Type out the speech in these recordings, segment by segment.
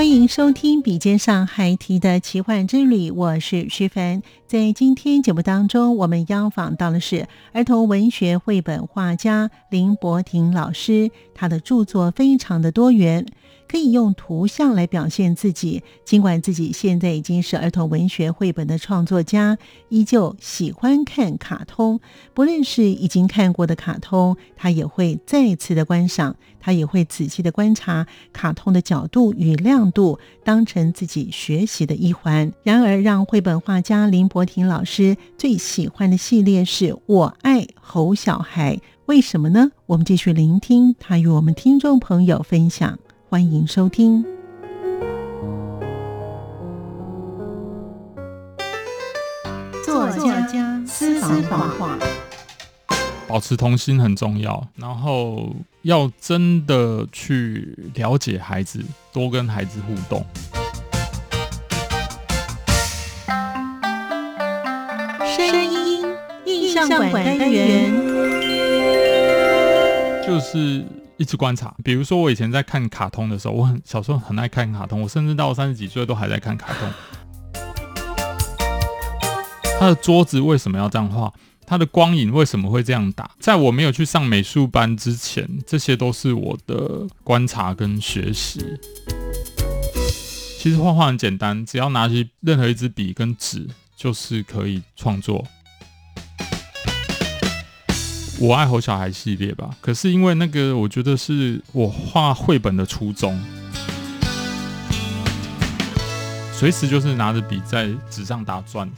欢迎收听《笔尖上还提的奇幻之旅》，我是徐凡。在今天节目当中，我们邀访到的是儿童文学绘本画家林伯廷老师，他的著作非常的多元。可以用图像来表现自己，尽管自己现在已经是儿童文学绘本的创作家，依旧喜欢看卡通。不论是已经看过的卡通，他也会再次的观赏，他也会仔细的观察卡通的角度与亮度，当成自己学习的一环。然而，让绘本画家林伯廷老师最喜欢的系列是我爱猴小孩，为什么呢？我们继续聆听他与我们听众朋友分享。欢迎收听作家私房话。保持童心很重要，然后要真的去了解孩子，多跟孩子互动。声音印象馆单元就是。一直观察，比如说我以前在看卡通的时候，我很小时候很爱看卡通，我甚至到三十几岁都还在看卡通。他的桌子为什么要这样画？他的光影为什么会这样打？在我没有去上美术班之前，这些都是我的观察跟学习。其实画画很简单，只要拿起任何一支笔跟纸，就是可以创作。我爱猴小孩系列吧，可是因为那个，我觉得是我画绘本的初衷，随时就是拿着笔在纸上打转。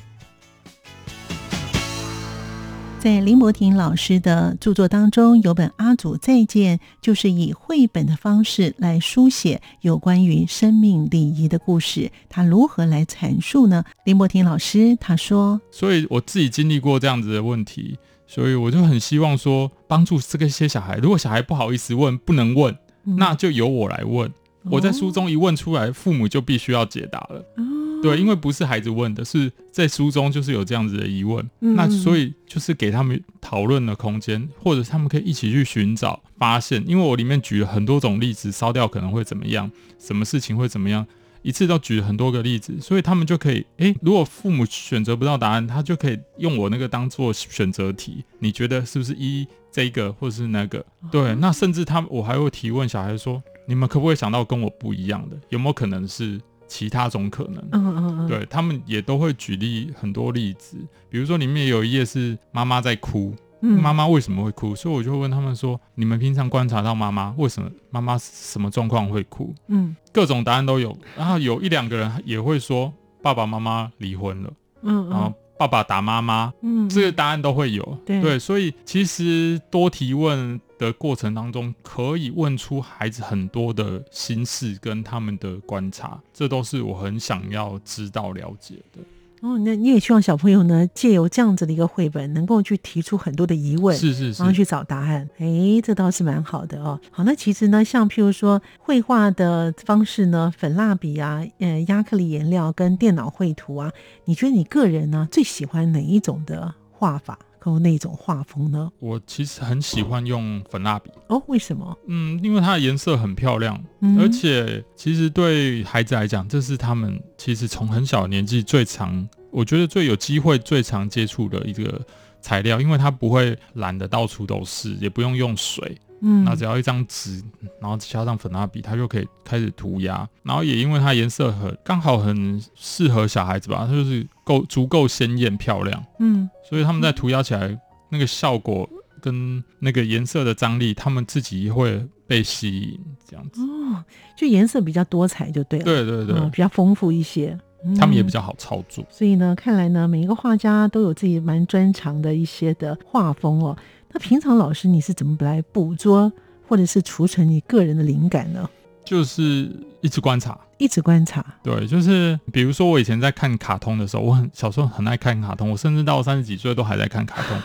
在林柏廷老师的著作当中，有本《阿祖再见》，就是以绘本的方式来书写有关于生命礼仪的故事。他如何来阐述呢？林柏廷老师他说：“所以我自己经历过这样子的问题。”所以我就很希望说，帮助这个些小孩。如果小孩不好意思问，不能问，嗯、那就由我来问。我在书中一问出来，父母就必须要解答了。哦、对，因为不是孩子问的，是在书中就是有这样子的疑问。嗯、那所以就是给他们讨论的空间，或者他们可以一起去寻找发现。因为我里面举了很多种例子，烧掉可能会怎么样，什么事情会怎么样。一次都举很多个例子，所以他们就可以，诶，如果父母选择不到答案，他就可以用我那个当做选择题。你觉得是不是一这个，或者是那个？对，那甚至他我还会提问小孩说，你们可不可以想到跟我不一样的？有没有可能是其他种可能？嗯嗯嗯。对，他们也都会举例很多例子，比如说里面有一页是妈妈在哭。妈妈为什么会哭？所以我就会问他们说：“你们平常观察到妈妈为什么妈妈什么状况会哭？”嗯，各种答案都有。然后有一两个人也会说：“爸爸妈妈离婚了。”嗯，然后爸爸打妈妈。嗯，这个答案都会有。对，对，所以其实多提问的过程当中，可以问出孩子很多的心事跟他们的观察，这都是我很想要知道了解的。哦，那你也希望小朋友呢，借由这样子的一个绘本，能够去提出很多的疑问，是是是，然后去找答案。哎，这倒是蛮好的哦。好，那其实呢，像譬如说绘画的方式呢，粉蜡笔啊，呃，亚克力颜料跟电脑绘图啊，你觉得你个人呢最喜欢哪一种的画法？和那种画风呢？我其实很喜欢用粉蜡笔哦。为什么？嗯，因为它的颜色很漂亮，嗯、而且其实对孩子来讲，这是他们其实从很小的年纪最常，我觉得最有机会、最常接触的一个材料，因为它不会染得到处都是，也不用用水，嗯，那只要一张纸，然后加上粉蜡笔，它就可以开始涂鸦。然后也因为它颜色很刚好很适合小孩子吧，它就是够足够鲜艳漂亮，嗯，所以他们在涂鸦起来那个效果跟那个颜色的张力，他们自己会被吸引，这样子。哦，就颜色比较多彩就对了，对对对，嗯、比较丰富一些。他们也比较好操作，所以呢，看来呢，每一个画家都有自己蛮专长的一些的画风哦。那平常老师你是怎么来捕捉或者是储存你个人的灵感呢？就是一直观察，一直观察。对，就是比如说我以前在看卡通的时候，我很小时候很爱看卡通，我甚至到三十几岁都还在看卡通。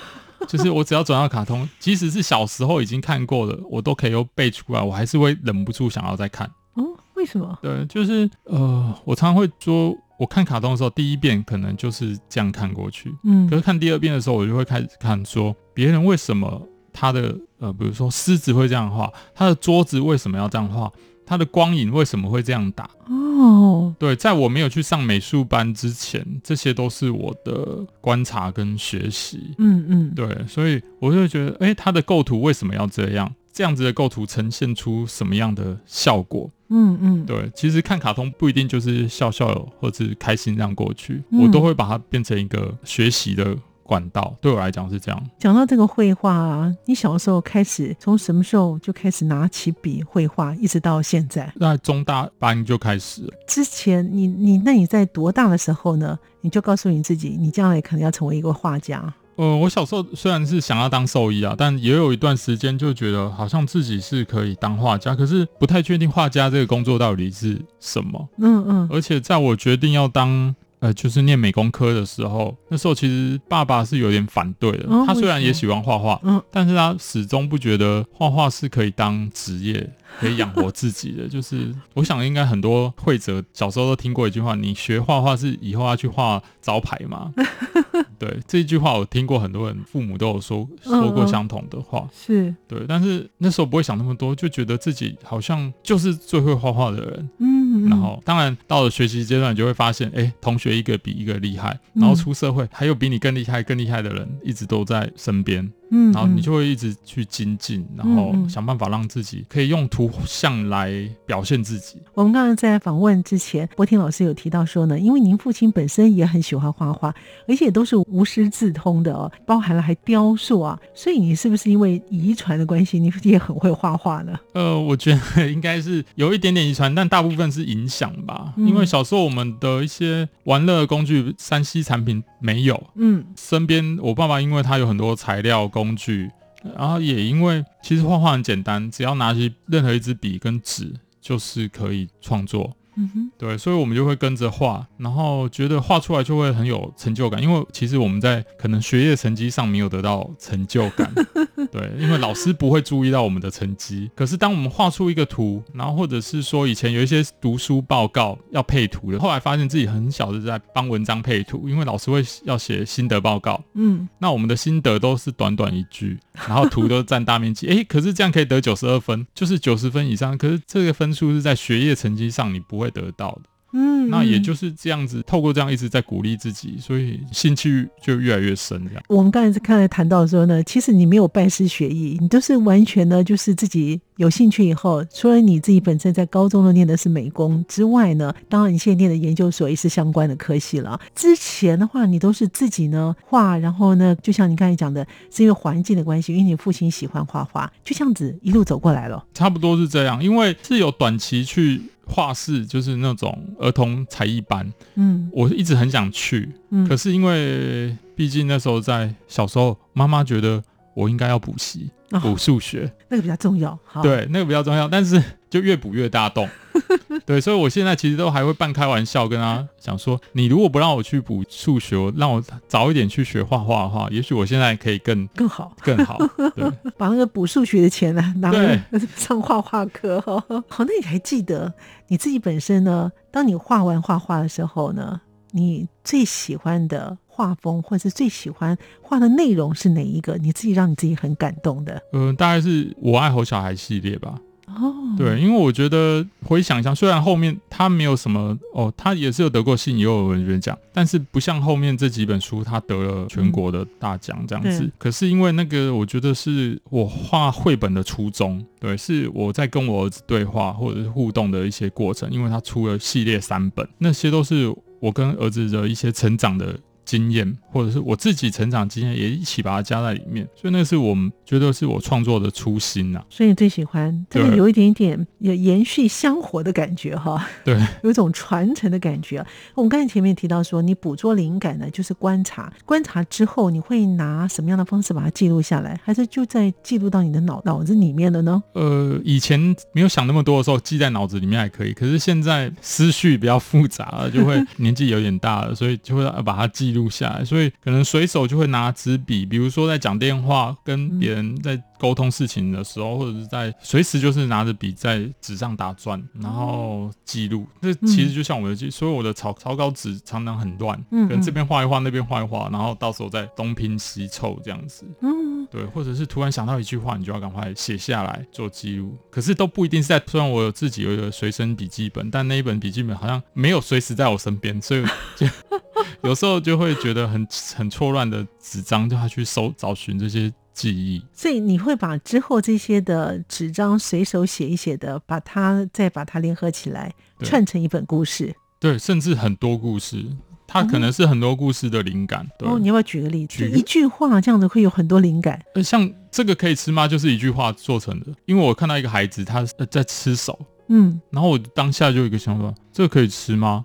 就是我只要转到卡通，即使是小时候已经看过的，我都可以又背出来，我还是会忍不住想要再看。嗯，为什么？对，就是呃，我常常会说。我看卡通的时候，第一遍可能就是这样看过去，嗯，可是看第二遍的时候，我就会开始看说别人为什么他的呃，比如说狮子会这样画，他的桌子为什么要这样画，他的光影为什么会这样打？哦，对，在我没有去上美术班之前，这些都是我的观察跟学习，嗯嗯，对，所以我就会觉得，哎、欸，他的构图为什么要这样？这样子的构图呈现出什么样的效果？嗯嗯，对，其实看卡通不一定就是笑笑或者是开心这样过去，嗯、我都会把它变成一个学习的管道。对我来讲是这样。讲到这个绘画啊，你小的时候开始从什么时候就开始拿起笔绘画，一直到现在？那中大班就开始了。之前你你那你在多大的时候呢？你就告诉你自己，你将来可能要成为一个画家。呃，我小时候虽然是想要当兽医啊，但也有一段时间就觉得好像自己是可以当画家，可是不太确定画家这个工作到底是什么。嗯嗯。而且在我决定要当呃，就是念美工科的时候，那时候其实爸爸是有点反对的。他虽然也喜欢画画，嗯，但是他始终不觉得画画是可以当职业。可以养活自己的，就是我想应该很多绘者小时候都听过一句话：你学画画是以后要去画招牌吗？对，这一句话我听过很多人父母都有说说过相同的话，是对，但是那时候不会想那么多，就觉得自己好像就是最会画画的人。嗯，然后当然到了学习阶段，你就会发现，哎，同学一个比一个厉害，然后出社会还有比你更厉害、更厉害的人一直都在身边。嗯，然后你就会一直去精进，然后想办法让自己可以用图像来表现自己。我们刚刚在访问之前，博婷老师有提到说呢，因为您父亲本身也很喜欢画画，而且都是无师自通的哦，包含了还雕塑啊，所以你是不是因为遗传的关系，你也很会画画呢？呃，我觉得应该是有一点点遗传，但大部分是影响吧。因为小时候我们的一些玩乐工具、三 C 产品没有，嗯，身边我爸爸因为他有很多材料。工具，然后也因为其实画画很简单，只要拿起任何一支笔跟纸，就是可以创作。嗯哼，对，所以我们就会跟着画，然后觉得画出来就会很有成就感。因为其实我们在可能学业成绩上没有得到成就感，对，因为老师不会注意到我们的成绩。可是当我们画出一个图，然后或者是说以前有一些读书报告要配图的，后来发现自己很小的在帮文章配图，因为老师会要写心得报告。嗯，那我们的心得都是短短一句，然后图都占大面积。哎，可是这样可以得九十二分，就是九十分以上。可是这个分数是在学业成绩上你不会。得到的，嗯，那也就是这样子，透过这样一直在鼓励自己，所以兴趣就越来越深。这样，我们刚才是刚才谈到说呢，其实你没有拜师学艺，你都是完全呢，就是自己有兴趣以后，除了你自己本身在高中都念的是美工之外呢，当然你现在念的研究所也是相关的科系了。之前的话，你都是自己呢画，然后呢，就像你刚才讲的，是因为环境的关系，因为你父亲喜欢画画，就这样子一路走过来了。差不多是这样，因为是有短期去。画室就是那种儿童才艺班，嗯，我一直很想去，嗯，可是因为毕竟那时候在小时候，妈妈觉得我应该要补习，补数学，那个比较重要，对，那个比较重要，但是就越补越大洞。对，所以我现在其实都还会半开玩笑跟他讲说，你如果不让我去补数学，让我早一点去学画画的话，也许我现在可以更更好更好。对，把那个补数学的钱呢拿来 上画画课。好，那你还记得你自己本身呢？当你画完画画的时候呢，你最喜欢的画风，或者是最喜欢画的内容是哪一个？你自己让你自己很感动的？嗯、呃，大概是我爱吼小孩系列吧。哦，对，因为我觉得回想一下，虽然后面他没有什么哦，他也是有得过信也有文学奖，但是不像后面这几本书，他得了全国的大奖这样子。嗯、可是因为那个，我觉得是我画绘本的初衷，对，是我在跟我儿子对话或者是互动的一些过程，因为他出了系列三本，那些都是我跟儿子的一些成长的。经验，或者是我自己成长经验，也一起把它加在里面，所以那是我们觉得是我创作的初心呐、啊。所以你最喜欢这个有一点点有延续香火的感觉哈，对，有一种传承的感觉。我们刚才前面提到说，你捕捉灵感呢，就是观察，观察之后你会拿什么样的方式把它记录下来，还是就在记录到你的脑脑子里面了呢？呃，以前没有想那么多的时候，记在脑子里面还可以，可是现在思绪比较复杂了，就会 年纪有点大了，所以就会把它记录。下来，所以可能随手就会拿纸笔，比如说在讲电话跟别人在沟通事情的时候，或者是在随时就是拿着笔在纸上打转，然后记录。这其实就像我的记，所以我的草草稿纸常常很乱，可能这边画一画，那边画一画，然后到时候再东拼西凑这样子。嗯，对，或者是突然想到一句话，你就要赶快写下来做记录。可是都不一定是在，虽然我有自己有一个随身笔记本，但那一本笔记本好像没有随时在我身边，所以就。有时候就会觉得很很错乱的纸张，就要去搜找寻这些记忆。所以你会把之后这些的纸张随手写一写的，把它再把它联合起来，串成一本故事。对，甚至很多故事，它可能是很多故事的灵感。哦，对哦，你要不要举个例子？举一句话这样子会有很多灵感。呃，像这个可以吃吗？就是一句话做成的。因为我看到一个孩子他在吃手，嗯，然后我当下就有一个想法：这个可以吃吗？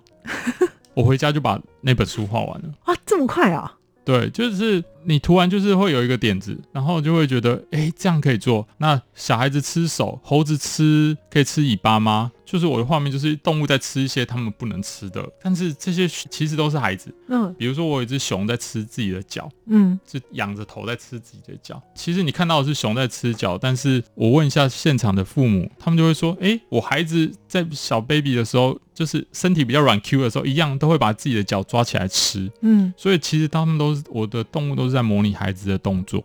我回家就把那本书画完了啊，这么快啊？对，就是你涂完就是会有一个点子，然后就会觉得，哎，这样可以做。那小孩子吃手，猴子吃可以吃尾巴吗？就是我的画面，就是动物在吃一些它们不能吃的，但是这些其实都是孩子。嗯，比如说我有一只熊在吃自己的脚，嗯，是仰着头在吃自己的脚。其实你看到的是熊在吃脚，但是我问一下现场的父母，他们就会说，哎，我孩子在小 baby 的时候，就是身体比较软 Q 的时候，一样都会把自己的脚抓起来吃。嗯，所以其实他们都是我的动物，都是在模拟孩子的动作。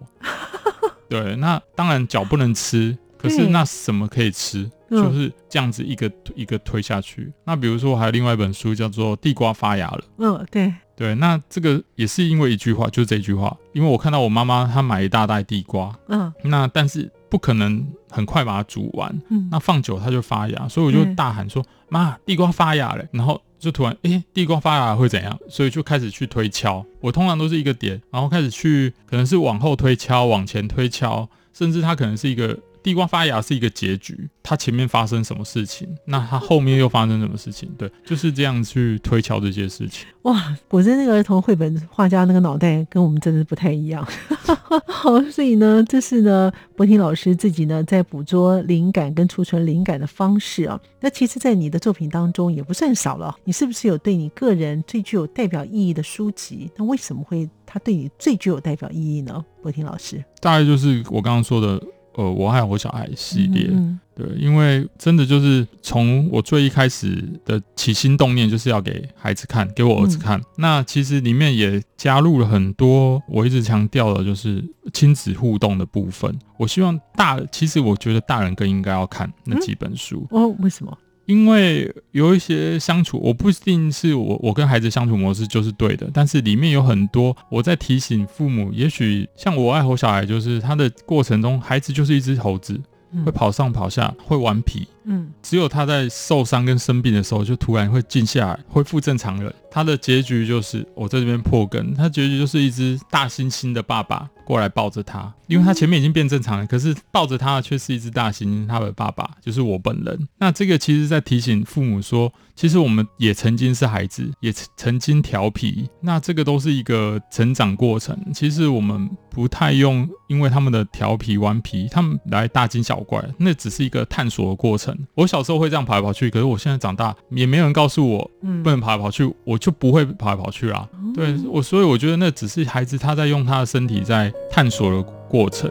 对，那当然脚不能吃。可是那什么可以吃？嗯、就是这样子一个一个推下去。那比如说，我还有另外一本书叫做《地瓜发芽了》。嗯，对对。那这个也是因为一句话，就是这句话。因为我看到我妈妈她买一大袋地瓜，嗯，那但是不可能很快把它煮完，嗯，那放久它就发芽，所以我就大喊说：“妈、嗯，地瓜发芽了！”然后就突然，哎、欸，地瓜发芽会怎样？所以就开始去推敲。我通常都是一个点，然后开始去，可能是往后推敲，往前推敲，甚至它可能是一个。地瓜发芽是一个结局，它前面发生什么事情，那它后面又发生什么事情？对，就是这样去推敲这些事情。哇，果真那个儿童绘本画家那个脑袋跟我们真的不太一样。好，所以呢，这是呢，博婷老师自己呢在捕捉灵感跟储存灵感的方式啊。那其实，在你的作品当中也不算少了。你是不是有对你个人最具有代表意义的书籍？那为什么会它对你最具有代表意义呢？博婷老师，大概就是我刚刚说的。呃，我爱我小孩系列，对，因为真的就是从我最一开始的起心动念，就是要给孩子看，给我儿子看。嗯、那其实里面也加入了很多我一直强调的，就是亲子互动的部分。我希望大，其实我觉得大人更应该要看那几本书。嗯、哦，为什么？因为有一些相处，我不一定是我我跟孩子相处模式就是对的，但是里面有很多我在提醒父母，也许像我爱吼小孩，就是他的过程中，孩子就是一只猴子，会跑上跑下，会顽皮，嗯，只有他在受伤跟生病的时候，就突然会静下来，恢复正常人。他的结局就是我在这边破梗，他结局就是一只大猩猩的爸爸。过来抱着他，因为他前面已经变正常了，可是抱着他的却是一只大猩猩，他的爸爸就是我本人。那这个其实在提醒父母说，其实我们也曾经是孩子，也曾经调皮。那这个都是一个成长过程。其实我们不太用，因为他们的调皮顽皮，他们来大惊小怪，那只是一个探索的过程。我小时候会这样跑来跑去，可是我现在长大，也没有人告诉我不能跑来跑去，我就不会跑来跑去啦。对我，所以我觉得那只是孩子他在用他的身体在。探索的过程。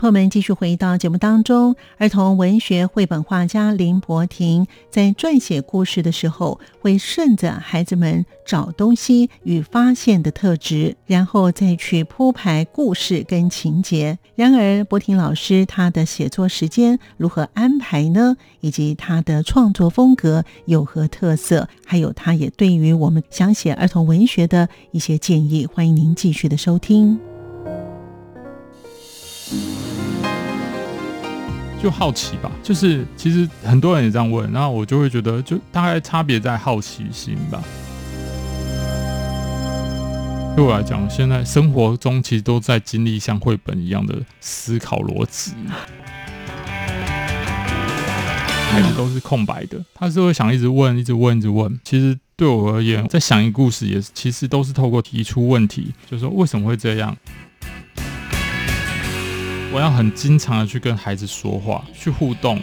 朋友们继续回到节目当中。儿童文学绘本画家林柏廷在撰写故事的时候，会顺着孩子们找东西与发现的特质，然后再去铺排故事跟情节。然而，柏廷老师他的写作时间如何安排呢？以及他的创作风格有何特色？还有，他也对于我们想写儿童文学的一些建议。欢迎您继续的收听。就好奇吧，就是其实很多人也这样问，然后我就会觉得，就大概差别在好奇心吧。对我来讲，现在生活中其实都在经历像绘本一样的思考逻辑，孩子都是空白的，他是会想一直问，一直问，一直问。其实对我而言，在想一个故事也是，其实都是透过提出问题，就是说为什么会这样。我要很经常的去跟孩子说话，去互动，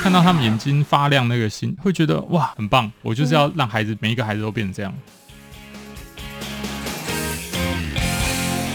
看到他们眼睛发亮，那个心会觉得哇，很棒！我就是要让孩子每一个孩子都变成这样。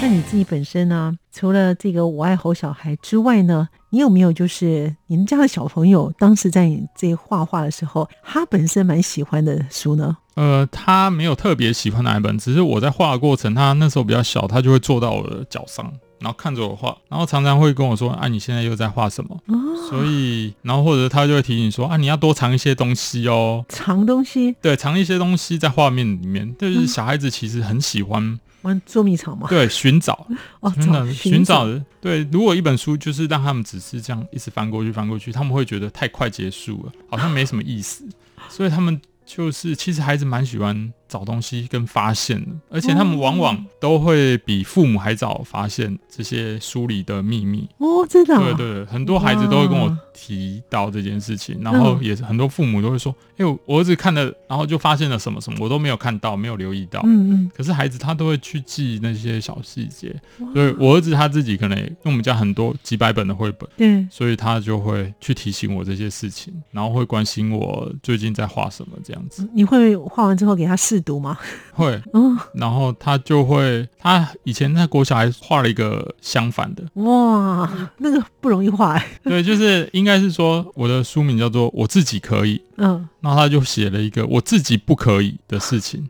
那你自己本身呢？除了这个我爱吼小孩之外呢，你有没有就是你们家的小朋友当时在你这画画的时候，他本身蛮喜欢的书呢？呃，他没有特别喜欢哪一本，只是我在画的过程，他那时候比较小，他就会坐到我的脚上，然后看着我画，然后常常会跟我说：“啊，你现在又在画什么？”哦，所以，然后或者他就会提醒说：“啊，你要多藏一些东西哦，藏东西，对，藏一些东西在画面里面。”就是小孩子其实很喜欢玩捉迷藏吗，对，寻找 哦，真的寻找的。对，如果一本书就是让他们只是这样一直翻过去翻过去，他们会觉得太快结束了，好像没什么意思，所以他们。就是，其实孩子蛮喜欢找东西跟发现的，而且他们往往都会比父母还早发现这些书里的秘密。哦，真的，对对，很多孩子都会跟我提到这件事情，然后也是很多父母都会说，哎，我儿子看了，然后就发现了什么什么，我都没有看到，没有留意到，嗯嗯，可是孩子他都会去记那些小细节，所以我儿子他自己可能因为我们家很多几百本的绘本，对，所以他就会去提醒我这些事情，然后会关心我最近在画什么这样子。你会画完之后给他试读吗？会，嗯，然后他就会，他以前在国小还画了一个相反的，哇，那个不容易画。对，就是应该是说我的书名叫做《我自己可以》。嗯，然后他就写了一个我自己不可以的事情，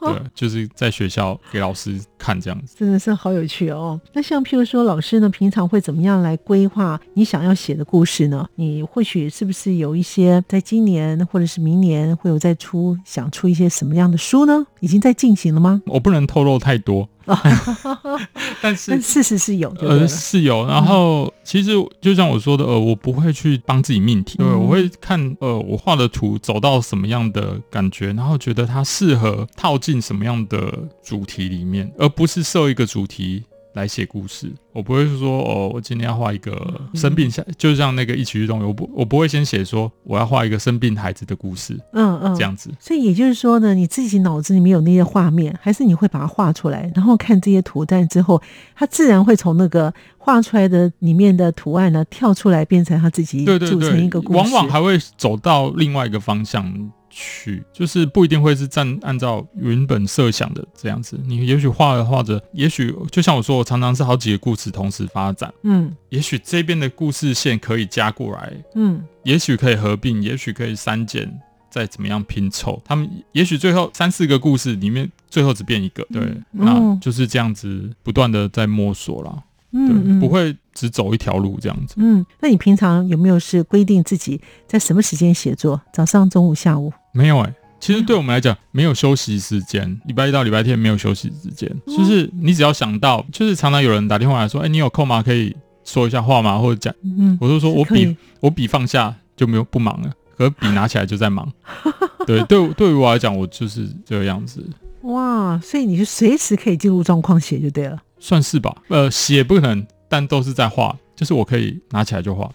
对，就是在学校给老师看这样子，真的是好有趣哦。那像譬如说，老师呢，平常会怎么样来规划你想要写的故事呢？你或许是不是有一些在今年或者是明年会有再出想出一些什么样的书呢？已经在进行了吗？我不能透露太多。但是，但事实是有，呃，是有。然后，其实就像我说的，呃，我不会去帮自己命题，对，我会看，呃，我画的图走到什么样的感觉，然后觉得它适合套进什么样的主题里面，而不是设一个主题。来写故事，我不会说哦，我今天要画一个生病下，嗯、就像那个一起运动物，我不，我不会先写说我要画一个生病孩子的故事，嗯嗯，这样子。所以也就是说呢，你自己脑子里面有那些画面，还是你会把它画出来，然后看这些图案之后，它自然会从那个画出来的里面的图案呢跳出来，变成他自己组成一个故事，往往还会走到另外一个方向。去就是不一定会是按按照原本设想的这样子，你也许画着画着，也许就像我说，我常常是好几个故事同时发展，嗯，也许这边的故事线可以加过来，嗯，也许可以合并，也许可以删减，再怎么样拼凑，他们也许最后三四个故事里面最后只变一个，对，嗯、那就是这样子不断的在摸索了，嗯，对，不会只走一条路这样子，嗯，那你平常有没有是规定自己在什么时间写作？早上、中午、下午？没有哎、欸，其实对我们来讲，没有休息时间。礼拜一到礼拜天没有休息时间，就是你只要想到，就是常常有人打电话来说，哎，你有空吗？可以说一下话吗？或者讲，嗯，我就说我笔我笔放下就没有不忙了，可笔拿起来就在忙。对对，对于我来讲，我就是这个样子。哇，所以你是随时可以进入状况写就对了，算是吧。呃，写不可能，但都是在画，就是我可以拿起来就画，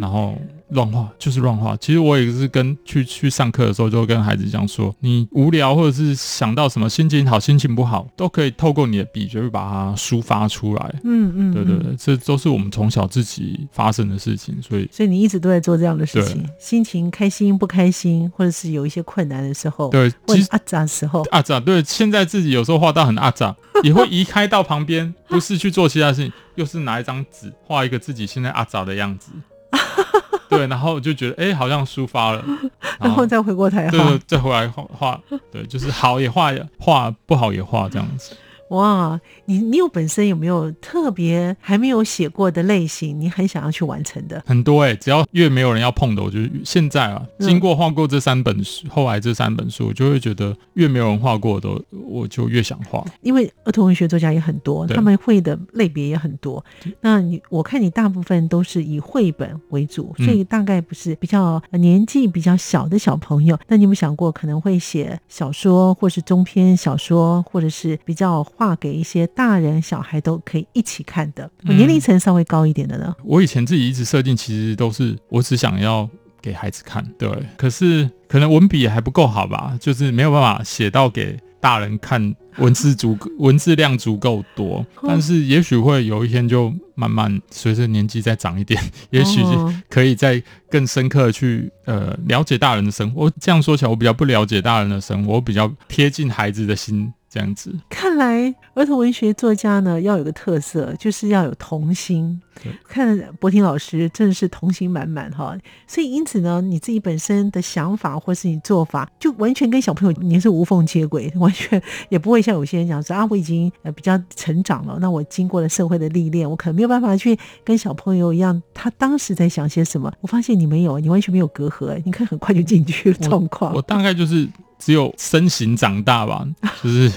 然后乱画就是乱画。其实我也是跟去去上课的时候，就会跟孩子讲说，你无聊或者是想到什么心情好、心情不好，都可以透过你的笔，就是把它抒发出来。嗯嗯，嗯，对对对，这都是我们从小自己发生的事情，所以所以你一直都在做这样的事情。心情开心不开心，或者是有一些困难的时候，对，其实阿杂的时候，阿杂对，现在自己有时候画到很阿杂，也会移开到旁边，不是去做其他事情，又是拿一张纸画一个自己现在阿杂的样子。对，然后就觉得哎、欸，好像抒发了，然后再回过头，对，再回来画画，对，就是好也画，画不好也画这样子。哇，你你有本身有没有特别还没有写过的类型？你很想要去完成的？很多哎、欸，只要越没有人要碰的，我就现在啊，经过画过这三本书、嗯，后来这三本书，我就会觉得越没有人画过的，我就越想画。因为儿童文学作家也很多，他们会的类别也很多。那你我看你大部分都是以绘本为主，所以大概不是比较年纪比较小的小朋友。嗯、那你有没有想过可能会写小说，或是中篇小说，或者是比较？画给一些大人小孩都可以一起看的，年龄层稍微高一点的呢？我以前自己一直设定，其实都是我只想要给孩子看，对。可是可能文笔还不够好吧，就是没有办法写到给大人看，文字足 文字量足够多。但是也许会有一天就慢慢随着年纪再长一点，也许可以再更深刻的去呃了解大人的生活。这样说起来，我比较不了解大人的生活，我比较贴近孩子的心。这样子，看来儿童文学作家呢，要有个特色，就是要有童心。对，看博婷老师真的是童心满满哈，所以因此呢，你自己本身的想法或是你做法，就完全跟小朋友你是无缝接轨，完全也不会像有些人讲说啊，我已经呃比较成长了，那我经过了社会的历练，我可能没有办法去跟小朋友一样，他当时在想些什么。我发现你没有，你完全没有隔阂，你看很快就进去了状况。我大概就是。只有身形长大吧，就是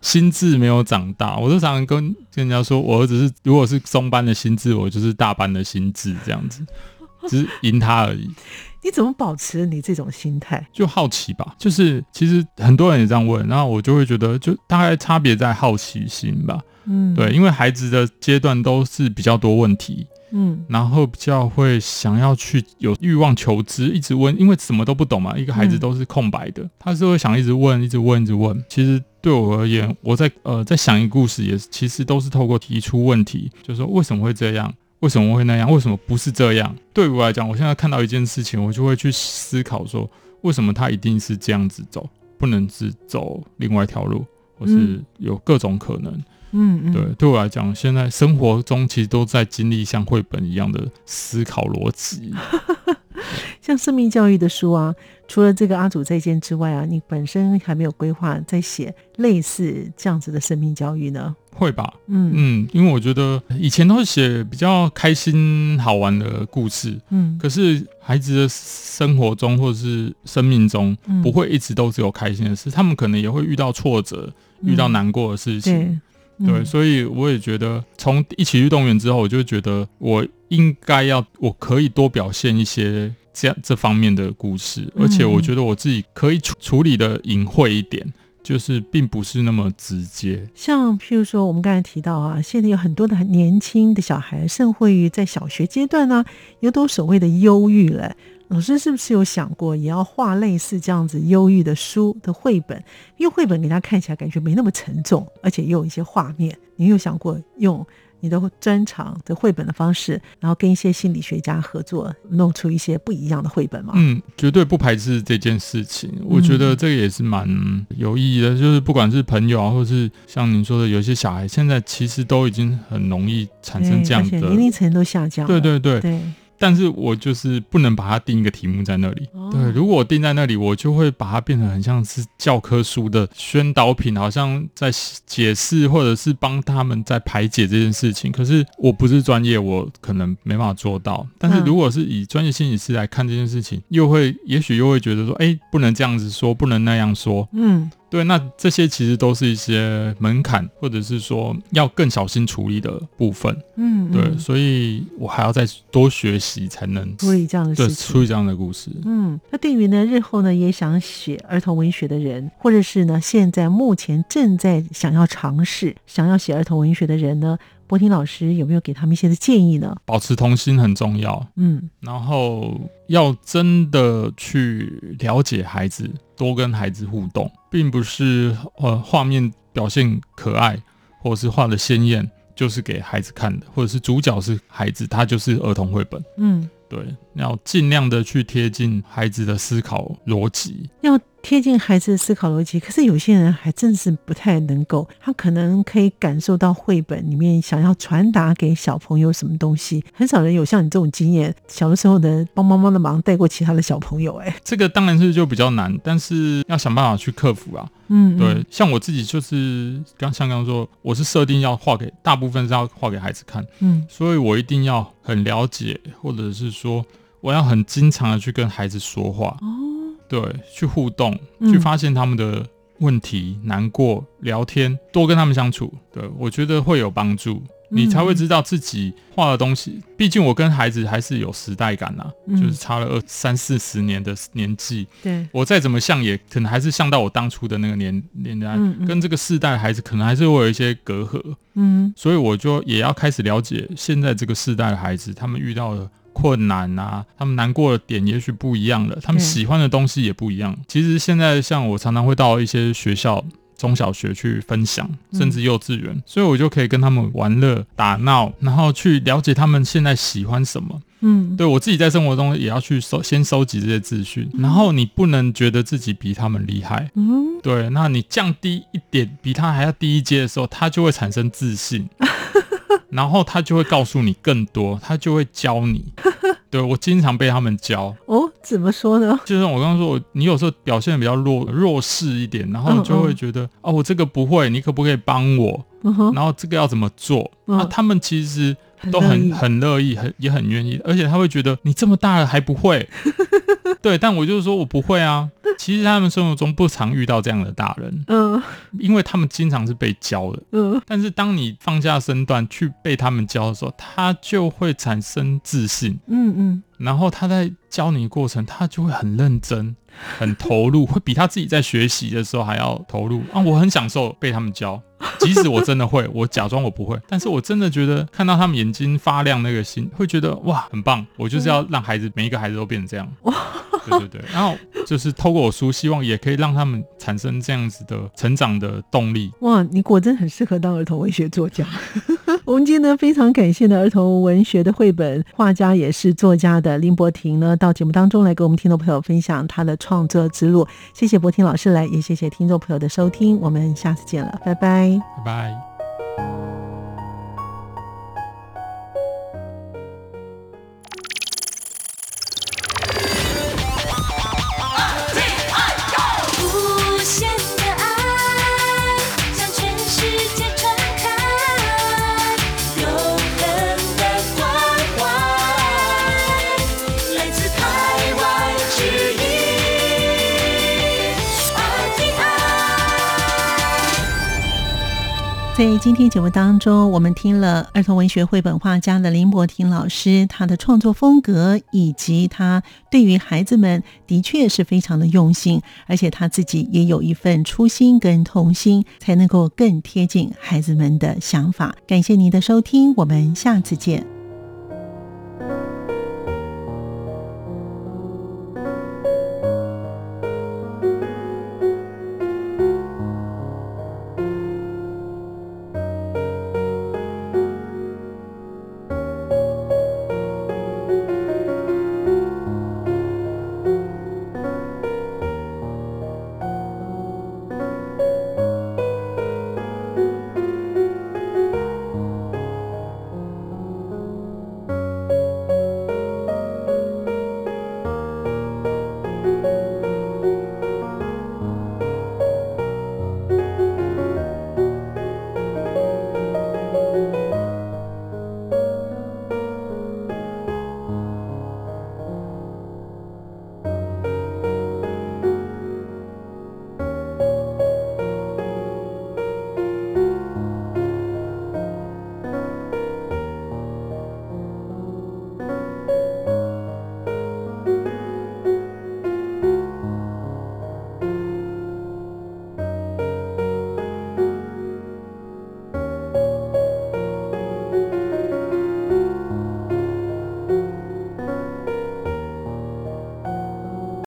心智没有长大。我就常常跟跟人家说，我儿子是如果是中班的心智，我就是大班的心智，这样子，只是赢他而已。你怎么保持你这种心态？就好奇吧，就是其实很多人也这样问，然后我就会觉得，就大概差别在好奇心吧。嗯，对，因为孩子的阶段都是比较多问题。嗯，然后比较会想要去有欲望求知，一直问，因为什么都不懂嘛。一个孩子都是空白的，嗯、他是会想一直问，一直问，一直问。其实对我而言，我在呃在想一个故事，也其实都是透过提出问题，就是说为什么会这样，为什么会那样，为什么不是这样？对我来讲，我现在看到一件事情，我就会去思考说，为什么他一定是这样子走，不能是走另外一条路，或是有各种可能。嗯，嗯，对，对我来讲，现在生活中其实都在经历像绘本一样的思考逻辑。像生命教育的书啊，除了这个阿祖再见之外啊，你本身还没有规划在写类似这样子的生命教育呢？会吧，嗯嗯，因为我觉得以前都是写比较开心好玩的故事，嗯，可是孩子的生活中或者是生命中，不会一直都只有开心的事，嗯，他们可能也会遇到挫折，遇到难过的事情。嗯对，嗯、所以我也觉得，从一起去动员之后，我就觉得我应该要，我可以多表现一些这样这方面的故事，而且我觉得我自己可以处处理的隐晦一点，就是并不是那么直接。像譬如说，我们刚才提到啊，现在有很多的很年轻的小孩，甚至于在小学阶段呢、啊，有都所谓的忧郁了。老师是不是有想过，也要画类似这样子忧郁的书的绘本？因为绘本给他看起来感觉没那么沉重，而且又有一些画面。你有想过用你的专长的绘本的方式，然后跟一些心理学家合作，弄出一些不一样的绘本吗？嗯，绝对不排斥这件事情。我觉得这个也是蛮有意义的。就是不管是朋友啊，或是像您说的，有些小孩现在其实都已经很容易产生这样的，年龄层都下降。对对对对。但是我就是不能把它定一个题目在那里。哦、对，如果我定在那里，我就会把它变成很像是教科书的宣导品，好像在解释或者是帮他们在排解这件事情。可是我不是专业，我可能没办法做到。但是如果是以专业心理师来看这件事情，又会也许又会觉得说，哎，不能这样子说，不能那样说。嗯。对，那这些其实都是一些门槛，或者是说要更小心处理的部分。嗯，嗯，对，所以我还要再多学习，才能处理这样的事情，处理这样的故事。嗯，那对于呢，日后呢，也想写儿童文学的人，或者是呢，现在目前正在想要尝试想要写儿童文学的人呢，柏廷老师有没有给他们一些的建议呢？保持童心很重要，嗯，然后要真的去了解孩子，多跟孩子互动，并不是呃画面表现可爱，或者是画的鲜艳，就是给孩子看的，或者是主角是孩子，他就是儿童绘本，嗯。对，要尽量的去贴近孩子的思考逻辑，要贴近孩子的思考逻辑。可是有些人还真是不太能够，他可能可以感受到绘本里面想要传达给小朋友什么东西。很少人有像你这种经验，小的时候呢帮妈妈的忙带过其他的小朋友。哎，这个当然是就比较难，但是要想办法去克服啊。嗯，对，像我自己就是刚像刚刚说，我是设定要画给大部分是要画给孩子看，嗯，所以我一定要很了解，或者是说我要很经常的去跟孩子说话，哦，对，去互动，去发现他们的问题、嗯、难过，聊天，多跟他们相处，对，我觉得会有帮助。你才会知道自己画的东西，毕竟我跟孩子还是有时代感呐、啊，嗯、就是差了二三四十年的年纪。对，我再怎么像，也可能还是像到我当初的那个年年代，嗯嗯、跟这个世代的孩子可能还是会有一些隔阂。嗯，所以我就也要开始了解现在这个世代的孩子，他们遇到的困难啊，他们难过的点也许不一样了，他们喜欢的东西也不一样。对其实现在像我常常会到一些学校。中小学去分享，甚至幼稚园，嗯、所以我就可以跟他们玩乐、打闹，然后去了解他们现在喜欢什么。嗯，对我自己在生活中也要去收，先收集这些资讯，然后你不能觉得自己比他们厉害。嗯，对，那你降低一点，比他还要低一阶的时候，他就会产生自信，然后他就会告诉你更多，他就会教你。对，我经常被他们教哦，怎么说呢？就是我刚刚说，你有时候表现得比较弱弱势一点，然后就会觉得，嗯嗯哦，我这个不会，你可不可以帮我？嗯、然后这个要怎么做？那、他们其实都很很乐意，很也很愿意，而且他会觉得你这么大了还不会。对，但我就是说我不会啊。其实他们生活中不常遇到这样的大人，嗯，因为他们经常是被教的，嗯。但是当你放下身段去被他们教的时候，他就会产生自信，嗯嗯。然后他在教你过程，他就会很认真、很投入，会比他自己在学习的时候还要投入啊！我很享受被他们教，即使我真的会，我假装我不会，但是我真的觉得看到他们眼睛发亮那个心，会觉得哇，很棒！我就是要让孩子每一个孩子都变成这样，哇，对对对。然后就是透过我书，希望也可以让他们产生这样子的成长的动力。哇，你果真很适合当儿童文学作家。我们今天呢，非常感谢的儿童文学的绘本画家也是作家的林柏廷呢，到节目当中来跟我们听众朋友分享他的创作之路。谢谢柏廷老师来，也谢谢听众朋友的收听，我们下次见了，拜拜，拜拜。在今天节目当中，我们听了儿童文学绘本画家的林伯廷老师他的创作风格，以及他对于孩子们的确是非常的用心，而且他自己也有一份初心跟童心，才能够更贴近孩子们的想法。感谢您的收听，我们下次见。